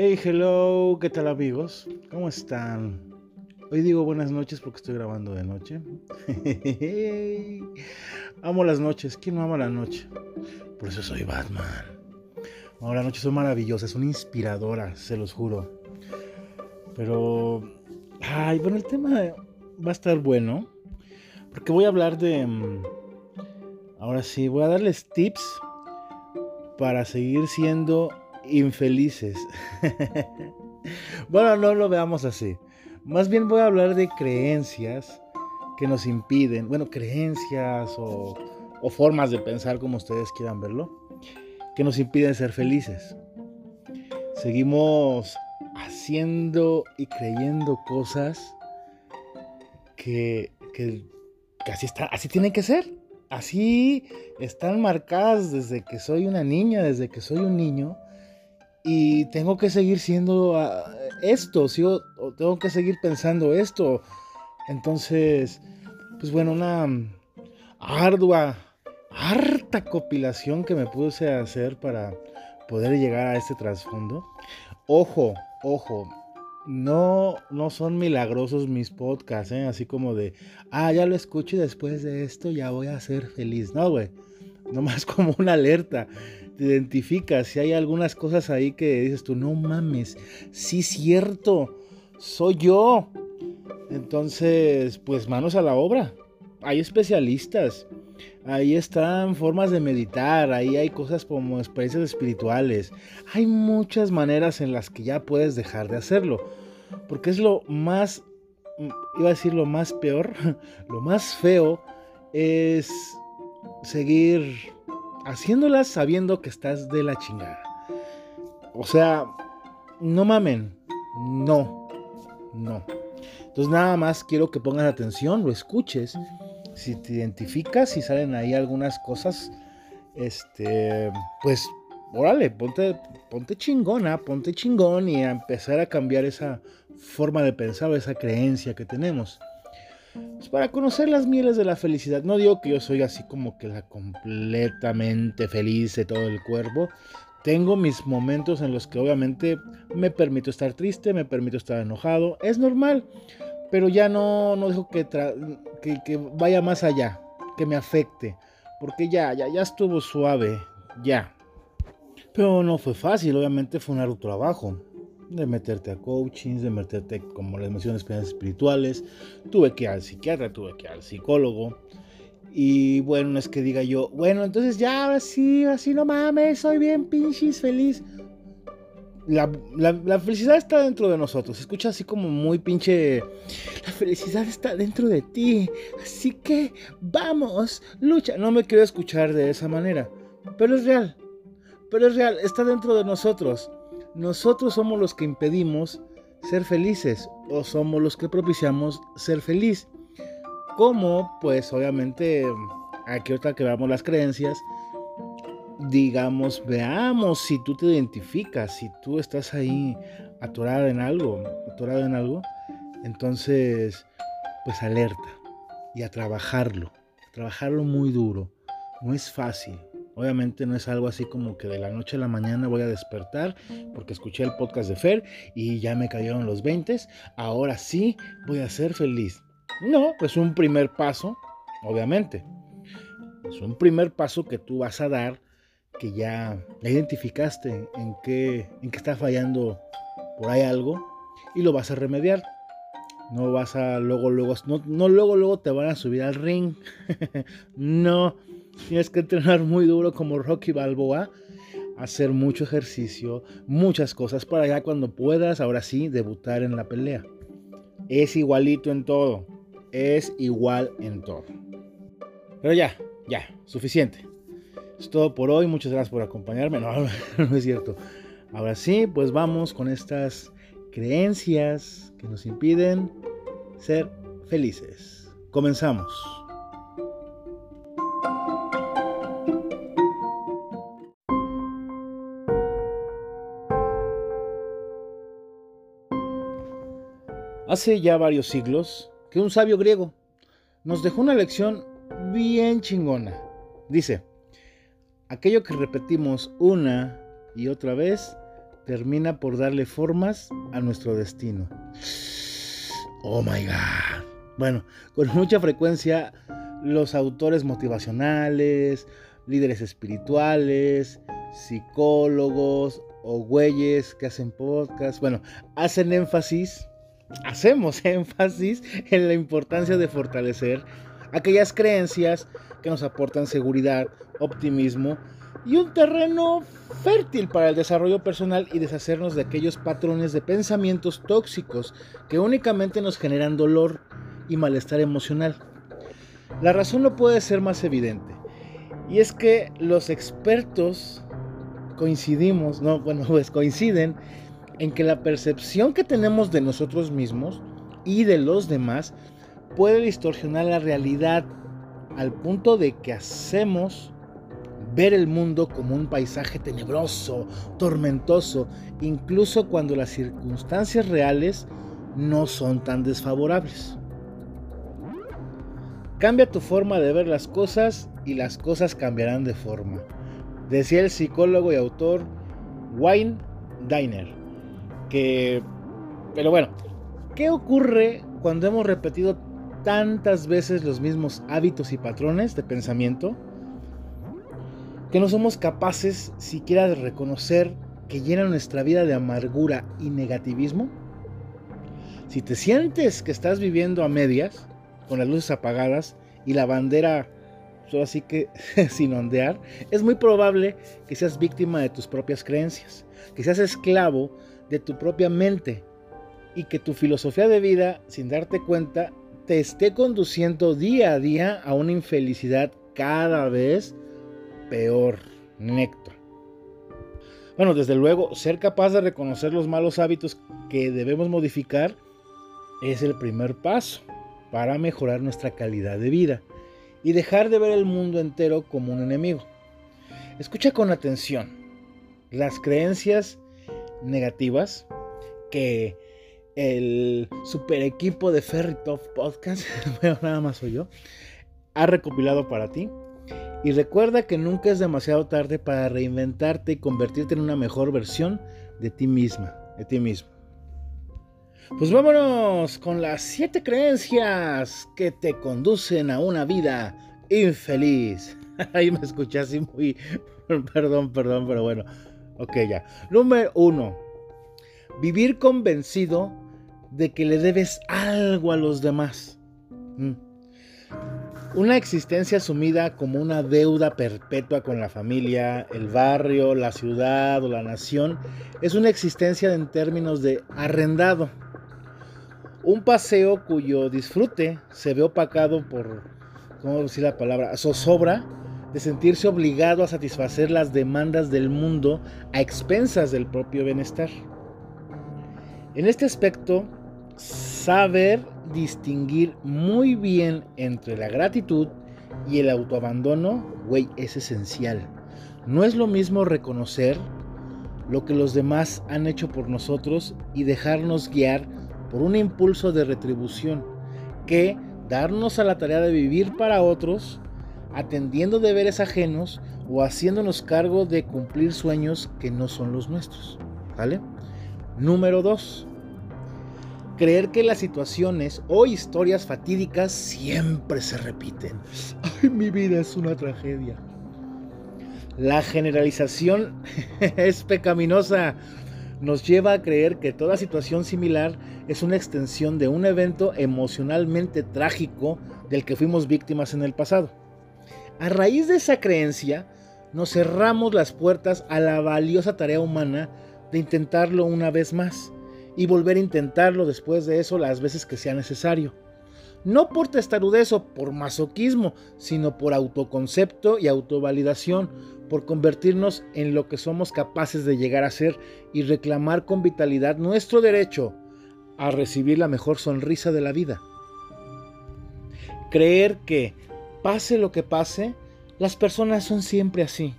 Hey, hello, ¿qué tal amigos? ¿Cómo están? Hoy digo buenas noches porque estoy grabando de noche. amo las noches, ¿quién no ama la noche? Por eso soy Batman. Amo las noches son maravillosas, son inspiradoras, se los juro. Pero, ay, bueno, el tema va a estar bueno. Porque voy a hablar de... Mm, ahora sí, voy a darles tips para seguir siendo infelices. bueno, no lo veamos así. Más bien voy a hablar de creencias que nos impiden, bueno, creencias o, formas de pensar como ustedes quieran verlo, que nos impiden ser felices. Seguimos haciendo y creyendo cosas que, que, está, así tienen que ser. Así están marcadas desde que soy una niña, desde que soy un niño y tengo que seguir siendo ah, esto, ¿sí? o, tengo que seguir pensando esto. Entonces, pues bueno, una ardua, harta compilación que me puse a hacer para poder llegar a este trasfondo. Ojo, ojo, no, no son milagrosos mis podcasts, ¿eh? así como de, ah, ya lo escucho y después de esto ya voy a ser feliz. No, güey, nomás como una alerta te identificas, si hay algunas cosas ahí que dices tú, no mames, sí cierto, soy yo. Entonces, pues manos a la obra. Hay especialistas, ahí están formas de meditar, ahí hay cosas como experiencias espirituales. Hay muchas maneras en las que ya puedes dejar de hacerlo. Porque es lo más, iba a decir lo más peor, lo más feo es seguir haciéndolas sabiendo que estás de la chingada. O sea, no mamen, no, no. Entonces nada más quiero que pongas atención, lo escuches. Si te identificas, si salen ahí algunas cosas, este, pues, órale, ponte, ponte chingona, ponte chingón y a empezar a cambiar esa forma de pensar o esa creencia que tenemos. Pues, para conocer las mieles de la felicidad. No digo que yo soy así como que la completamente feliz de todo el cuerpo. Tengo mis momentos en los que obviamente me permito estar triste, me permito estar enojado. Es normal, pero ya no, no dejo que, que, vaya más allá, que me afecte. Porque ya, ya, ya estuvo suave, ya. Pero no fue fácil, obviamente fue un arduo trabajo de meterte a coachings, de meterte, como les mencioné, experiencias espirituales. Tuve que ir al psiquiatra, tuve que ir al psicólogo. Y bueno, no es que diga yo, bueno, entonces ya, ahora sí, no mames, soy bien pinches feliz. La, la, felicidad está dentro de nosotros. escucha así como muy pinche. La felicidad está dentro de ti. Así que vamos, lucha. No me quiero escuchar de esa manera. Pero es real. Pero es real. Está dentro de nosotros nosotros somos los que impedimos ser felices o somos los que propiciamos ser feliz. Como, pues obviamente, aquí otra que veamos las creencias, digamos, veamos si tú te identificas, si tú estás ahí atorado en algo, atorado en algo, entonces, pues alerta y a trabajarlo, trabajarlo muy duro. No es fácil, Obviamente no es algo así como que de la noche a la mañana voy a despertar porque escuché el podcast de Fer y ya me cayeron los 20. Ahora sí voy a ser feliz. No, es un primer paso, obviamente. Es un primer paso que tú vas a dar que ya identificaste en qué, en qué está fallando por ahí algo y lo vas a remediar. No vas a luego, luego, no, no luego, luego te van a subir al ring. no, Tienes que entrenar muy duro como Rocky Balboa, hacer mucho ejercicio, muchas cosas para ya cuando puedas, ahora sí, debutar en la pelea. Es igualito en todo. Es igual en todo. Pero ya, ya, suficiente. Es todo por hoy. Muchas gracias por acompañarme. No, no es cierto. Ahora sí, pues vamos con estas creencias que nos impiden ser felices. Comenzamos. Hace ya varios siglos que un sabio griego nos dejó una lección bien chingona. Dice, aquello que repetimos una y otra vez termina por darle formas a nuestro destino. Oh my god. Bueno, con mucha frecuencia los autores motivacionales, líderes espirituales, psicólogos o güeyes que hacen podcast, bueno, hacen énfasis, hacemos énfasis en la importancia de fortalecer aquellas creencias que nos aportan seguridad, optimismo y un terreno fértil para el desarrollo personal y deshacernos de aquellos patrones de pensamientos tóxicos que únicamente nos generan dolor y malestar emocional. La razón no puede ser más evidente. Y es que los expertos coincidimos, no, bueno, pues coinciden en que la percepción que tenemos de nosotros mismos y de los demás puede distorsionar la realidad al punto de que hacemos ver el mundo como un paisaje tenebroso, tormentoso, incluso cuando las circunstancias reales no son tan desfavorables. Cambia tu forma de ver las cosas y las cosas cambiarán de forma. Decía el psicólogo y autor Wayne Diner. Que... Pero bueno, ¿qué ocurre cuando hemos repetido tantas veces los mismos hábitos y patrones de pensamiento? Que no somos capaces siquiera de reconocer que llena nuestra vida de amargura y negativismo. Si te sientes que estás viviendo a medias, con las luces apagadas y la bandera solo así que sin ondear, es muy probable que seas víctima de tus propias creencias, que seas esclavo de tu propia mente y que tu filosofía de vida, sin darte cuenta, te esté conduciendo día a día a una infelicidad cada vez peor, Néctor. Bueno, desde luego, ser capaz de reconocer los malos hábitos que debemos modificar es el primer paso para mejorar nuestra calidad de vida y dejar de ver el mundo entero como un enemigo. Escucha con atención las creencias negativas que el super equipo de Ferry Top Podcast, bueno, nada más soy yo, ha recopilado para ti. Y recuerda que nunca es demasiado tarde para reinventarte y convertirte en una mejor versión de ti misma, de ti mismo. Pues vámonos con las siete creencias que te conducen a una vida infeliz. Ahí me escuché así muy... Perdón, perdón, pero bueno. Ok, ya. Número uno. Vivir convencido de que le debes algo a los demás. Mm. Una existencia asumida como una deuda perpetua con la familia, el barrio, la ciudad o la nación es una existencia en términos de arrendado un paseo cuyo disfrute se ve opacado por, ¿cómo decir la palabra?, zozobra de sentirse obligado a satisfacer las demandas del mundo a expensas del propio bienestar. En este aspecto, saber distinguir muy bien entre la gratitud y el autoabandono, güey, es esencial. No es lo mismo reconocer lo que los demás han hecho por nosotros y dejarnos guiar por un impulso de retribución que darnos a la tarea de vivir para otros, atendiendo deberes ajenos o haciéndonos cargo de cumplir sueños que no son los nuestros. ¿Vale? Número 2. Creer que las situaciones o historias fatídicas siempre se repiten. Ay, mi vida es una tragedia. La generalización es pecaminosa nos lleva a creer que toda situación similar es una extensión de un evento emocionalmente trágico del que fuimos víctimas en el pasado. A raíz de esa creencia, nos cerramos las puertas a la valiosa tarea humana de intentarlo una vez más y volver a intentarlo después de eso las veces que sea necesario. No por testarudez o por masoquismo, sino por autoconcepto y autovalidación, por convertirnos en lo que somos capaces de llegar a ser y reclamar con vitalidad nuestro derecho a recibir la mejor sonrisa de la vida. Creer que, pase lo que pase, las personas son siempre así,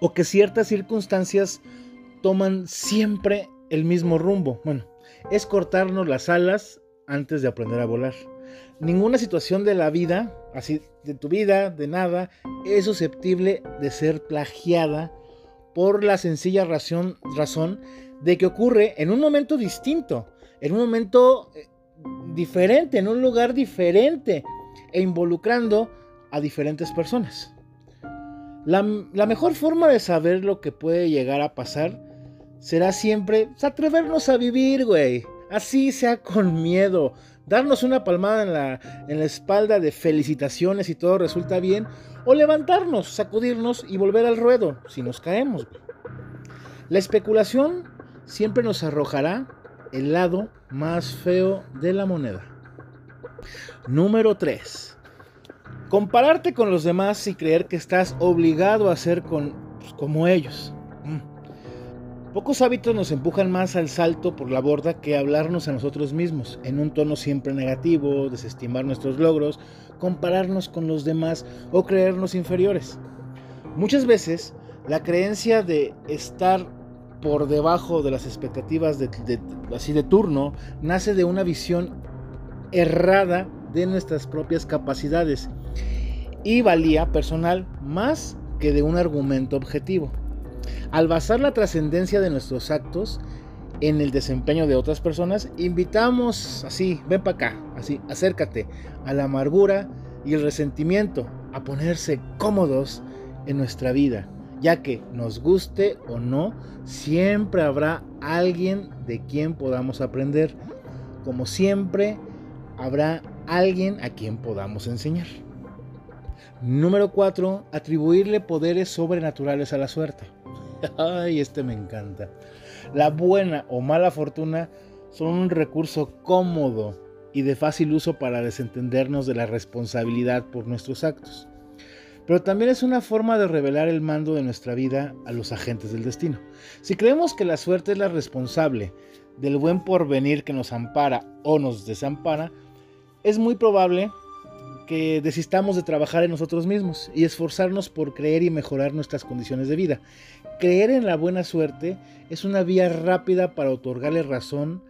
o que ciertas circunstancias toman siempre el mismo rumbo. Bueno, es cortarnos las alas antes de aprender a volar. Ninguna situación de la vida, así de tu vida, de nada, es susceptible de ser plagiada por la sencilla razón, razón de que ocurre en un momento distinto, en un momento eh, diferente, en un lugar diferente e involucrando a diferentes personas. La, mejor forma de saber lo que puede llegar a pasar será siempre atrevernos a vivir, güey. Así sea con miedo. Darnos una palmada en la, en la espalda de felicitaciones y todo resulta bien. O levantarnos, sacudirnos y volver al ruedo si nos caemos. La especulación siempre nos arrojará el lado más feo de la moneda. Número 3. Compararte con los demás y creer que estás obligado a ser con, pues, como ellos. Mm. Pocos hábitos nos empujan más al salto por la borda que hablarnos a nosotros mismos, en un tono siempre negativo, desestimar nuestros logros, compararnos con los demás o creernos inferiores. Muchas veces la creencia de estar por debajo de las expectativas de, así de turno nace de una visión errada de nuestras propias capacidades y valía personal más que de un argumento objetivo. Al basar la trascendencia de nuestros actos en el desempeño de otras personas, invitamos así, ven para acá, así, acércate a la amargura y el resentimiento, a ponerse cómodos en nuestra vida ya que nos guste o no, siempre habrá alguien de quien podamos aprender. Como siempre, habrá alguien a quien podamos enseñar. Número 4. Atribuirle poderes sobrenaturales a la suerte. Ay, este me encanta. La buena o mala fortuna son un recurso cómodo y de fácil uso para desentendernos de la responsabilidad por nuestros actos pero también es una forma de revelar el mando de nuestra vida a los agentes del destino. Si creemos que la suerte es la responsable del buen porvenir que nos ampara o nos desampara, es muy probable que desistamos de trabajar en nosotros mismos y esforzarnos por creer y mejorar nuestras condiciones de vida. Creer en la buena suerte es una vía rápida para otorgarle razón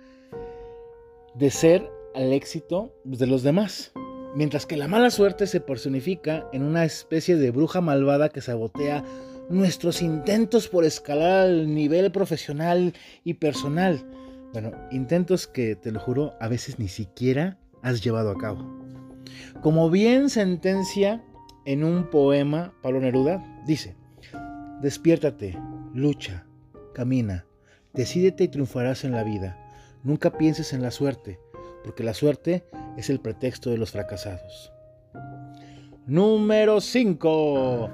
de ser al éxito de los demás. Mientras que la mala suerte se personifica en una especie de bruja malvada que sabotea nuestros intentos por escalar al nivel profesional y personal. Bueno, intentos que, te lo juro, a veces ni siquiera has llevado a cabo. Como bien sentencia en un poema Pablo Neruda, dice, despiértate, lucha, camina, decídete y triunfarás en la vida. Nunca pienses en la suerte, porque la suerte es el pretexto de los fracasados. Número 5.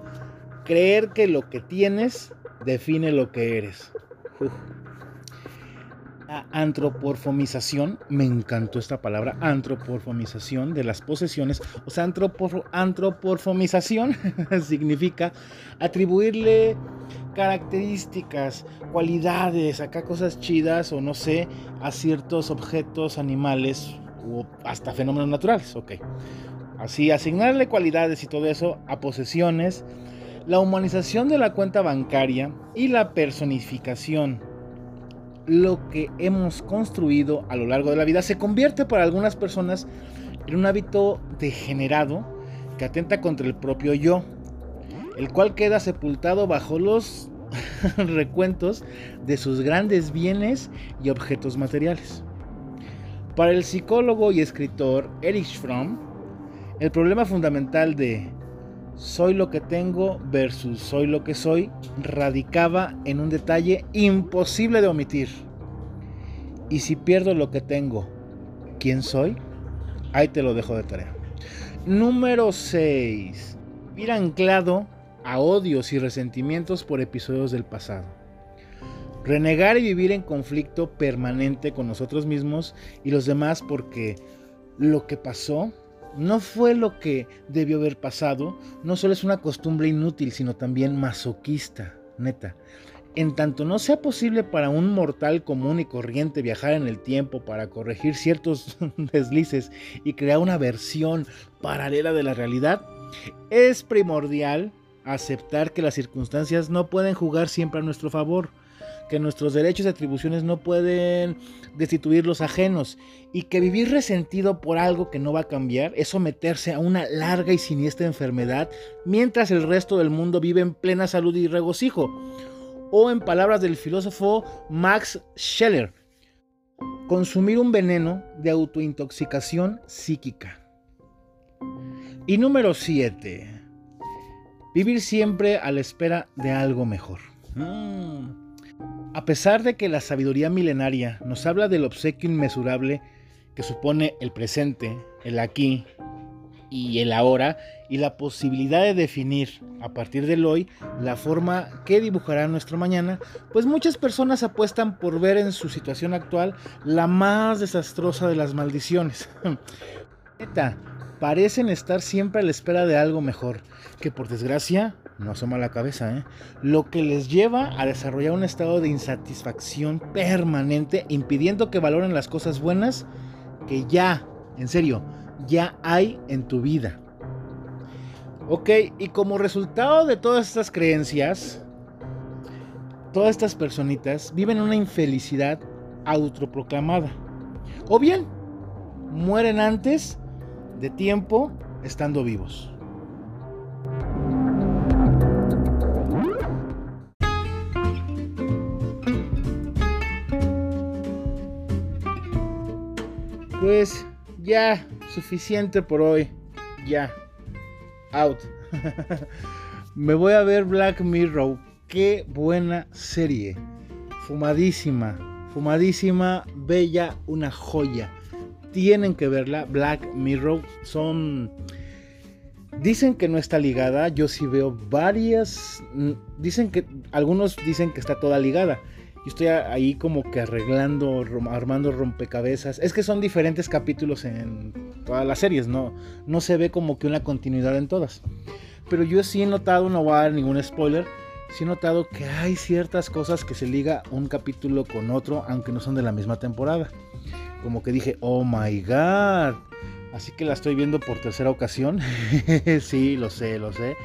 Creer que lo que tienes define lo que eres. La antroporfomización, me encantó esta palabra, antroporfomización de las posesiones, o sea, antroporfomización significa atribuirle características, cualidades, acá cosas chidas o no sé, a ciertos objetos, animales o hasta fenómenos naturales, ok. Así, asignarle cualidades y todo eso a posesiones, la humanización de la cuenta bancaria y la personificación, lo que hemos construido a lo largo de la vida, se convierte para algunas personas en un hábito degenerado que atenta contra el propio yo, el cual queda sepultado bajo los recuentos de sus grandes bienes y objetos materiales. Para el psicólogo y escritor Erich Fromm, el problema fundamental de soy lo que tengo versus soy lo que soy radicaba en un detalle imposible de omitir. Y si pierdo lo que tengo, ¿quién soy? Ahí te lo dejo de tarea. Número 6. Ir anclado a odios y resentimientos por episodios del pasado. Renegar y vivir en conflicto permanente con nosotros mismos y los demás porque lo que pasó no fue lo que debió haber pasado, no solo es una costumbre inútil, sino también masoquista, neta. En tanto no sea posible para un mortal común y corriente viajar en el tiempo para corregir ciertos deslices y crear una versión paralela de la realidad, es primordial aceptar que las circunstancias no pueden jugar siempre a nuestro favor que nuestros derechos y atribuciones no pueden destituir los ajenos y que vivir resentido por algo que no va a cambiar es someterse a una larga y siniestra enfermedad mientras el resto del mundo vive en plena salud y regocijo. O en palabras del filósofo Max Scheller, consumir un veneno de autointoxicación psíquica. Y número 7. Vivir siempre a la espera de algo mejor. Mm. A pesar de que la sabiduría milenaria nos habla del obsequio inmesurable que supone el presente, el aquí y el ahora, y la posibilidad de definir a partir del hoy la forma que dibujará nuestro mañana, pues muchas personas apuestan por ver en su situación actual la más desastrosa de las maldiciones. parecen estar siempre a la espera de algo mejor, que por desgracia no asoma la cabeza, ¿eh? lo que les lleva a desarrollar un estado de insatisfacción permanente, impidiendo que valoren las cosas buenas que ya, en serio, ya hay en tu vida. Ok, y como resultado de todas estas creencias, todas estas personitas viven una infelicidad autoproclamada. O bien, mueren antes de tiempo estando vivos. Pues ya, suficiente por hoy. Ya. Out. Me voy a ver Black Mirror. Qué buena serie. Fumadísima. Fumadísima. Bella. Una joya. Tienen que verla. Black Mirror. Son... Dicen que no está ligada, yo sí veo varias, dicen que algunos dicen que está toda ligada, estoy ahí como que arreglando, armando rompecabezas. Es que son diferentes capítulos en todas las series, no, no se ve como que una continuidad en todas. Pero yo sí he notado, no voy a dar ningún spoiler, sí he notado que hay ciertas cosas que se liga un capítulo con otro, aunque no son de la misma temporada. Como que dije, oh my god. Así que la estoy viendo por tercera ocasión. sí, lo sé, lo sé.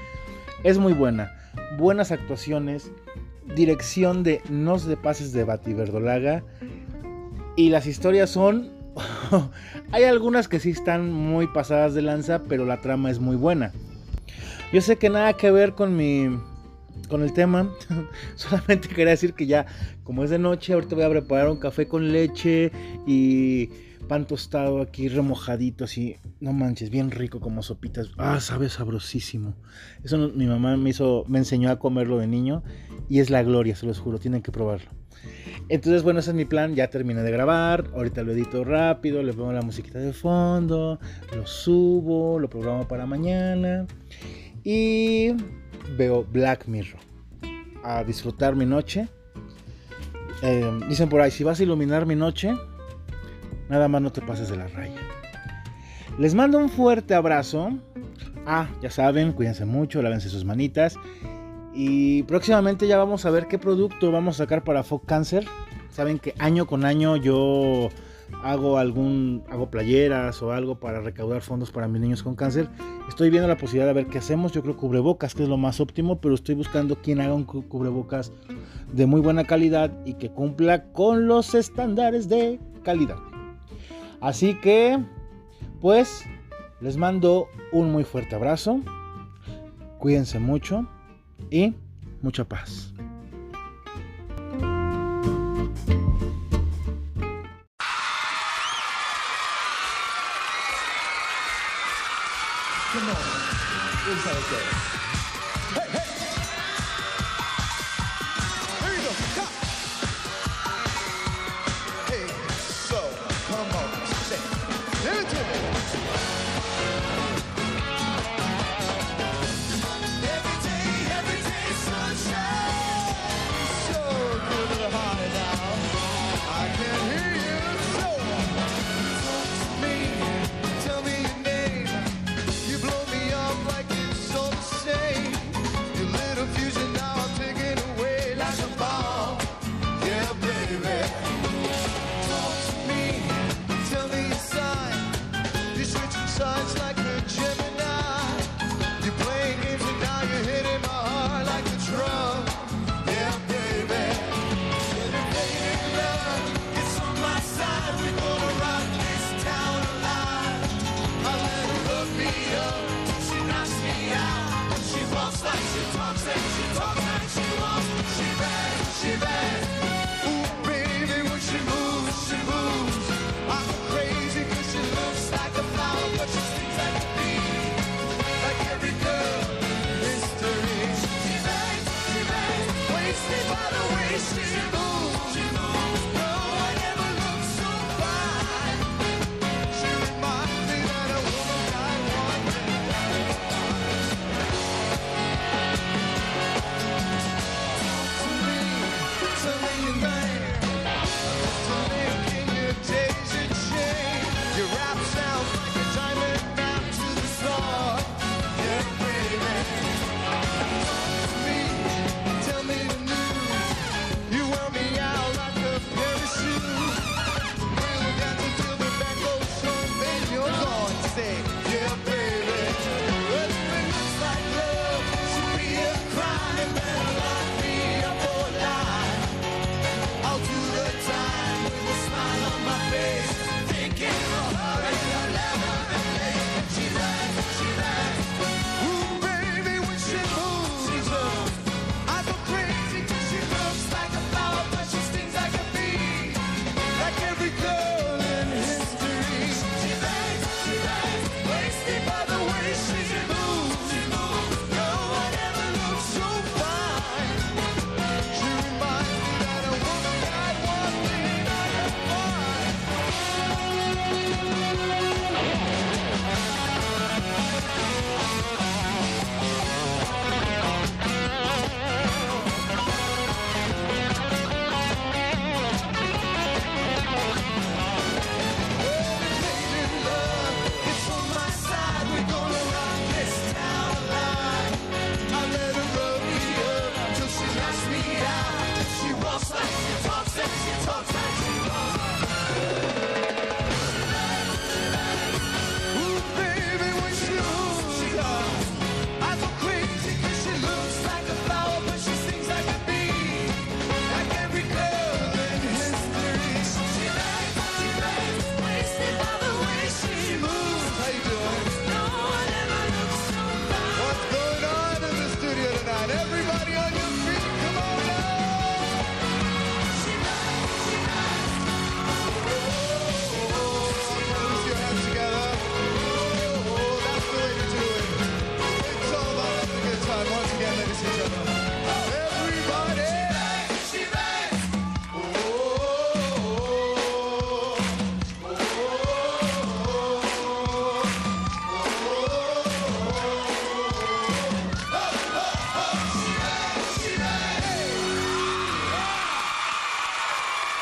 Es muy buena. Buenas actuaciones dirección de Nos de Pases de Verdolaga Y las historias son. Hay algunas que sí están muy pasadas de lanza, pero la trama es muy buena. Yo sé que nada que ver con mi. con el tema. Solamente quería decir que ya, como es de noche, ahorita voy a preparar un café con leche y pan tostado aquí remojadito así, no manches, bien rico como sopitas. Ah, sabe sabrosísimo. Eso mi mamá me hizo, me enseñó a comerlo de niño y es la gloria, se los juro, tienen que probarlo. Entonces, bueno, ese es mi plan, ya terminé de grabar, ahorita lo edito rápido, le pongo la musiquita de fondo, lo subo, lo programo para mañana y veo Black Mirror. A disfrutar mi noche. Eh, dicen por ahí, si vas a iluminar mi noche, Nada más no te pases de la raya. Les mando un fuerte abrazo. Ah, ya saben, cuídense mucho, lávense sus manitas. Y próximamente ya vamos a ver qué producto vamos a sacar para Folk Cancer. Saben que año con año yo hago algún hago playeras o algo para recaudar fondos para mis niños con cáncer. Estoy viendo la posibilidad de ver qué hacemos. Yo creo cubrebocas, que es lo más óptimo, pero estoy buscando quien haga un cubrebocas de muy buena calidad y que cumpla con los estándares de calidad. Así que, pues, les mando un muy fuerte abrazo. Cuídense mucho y mucha paz.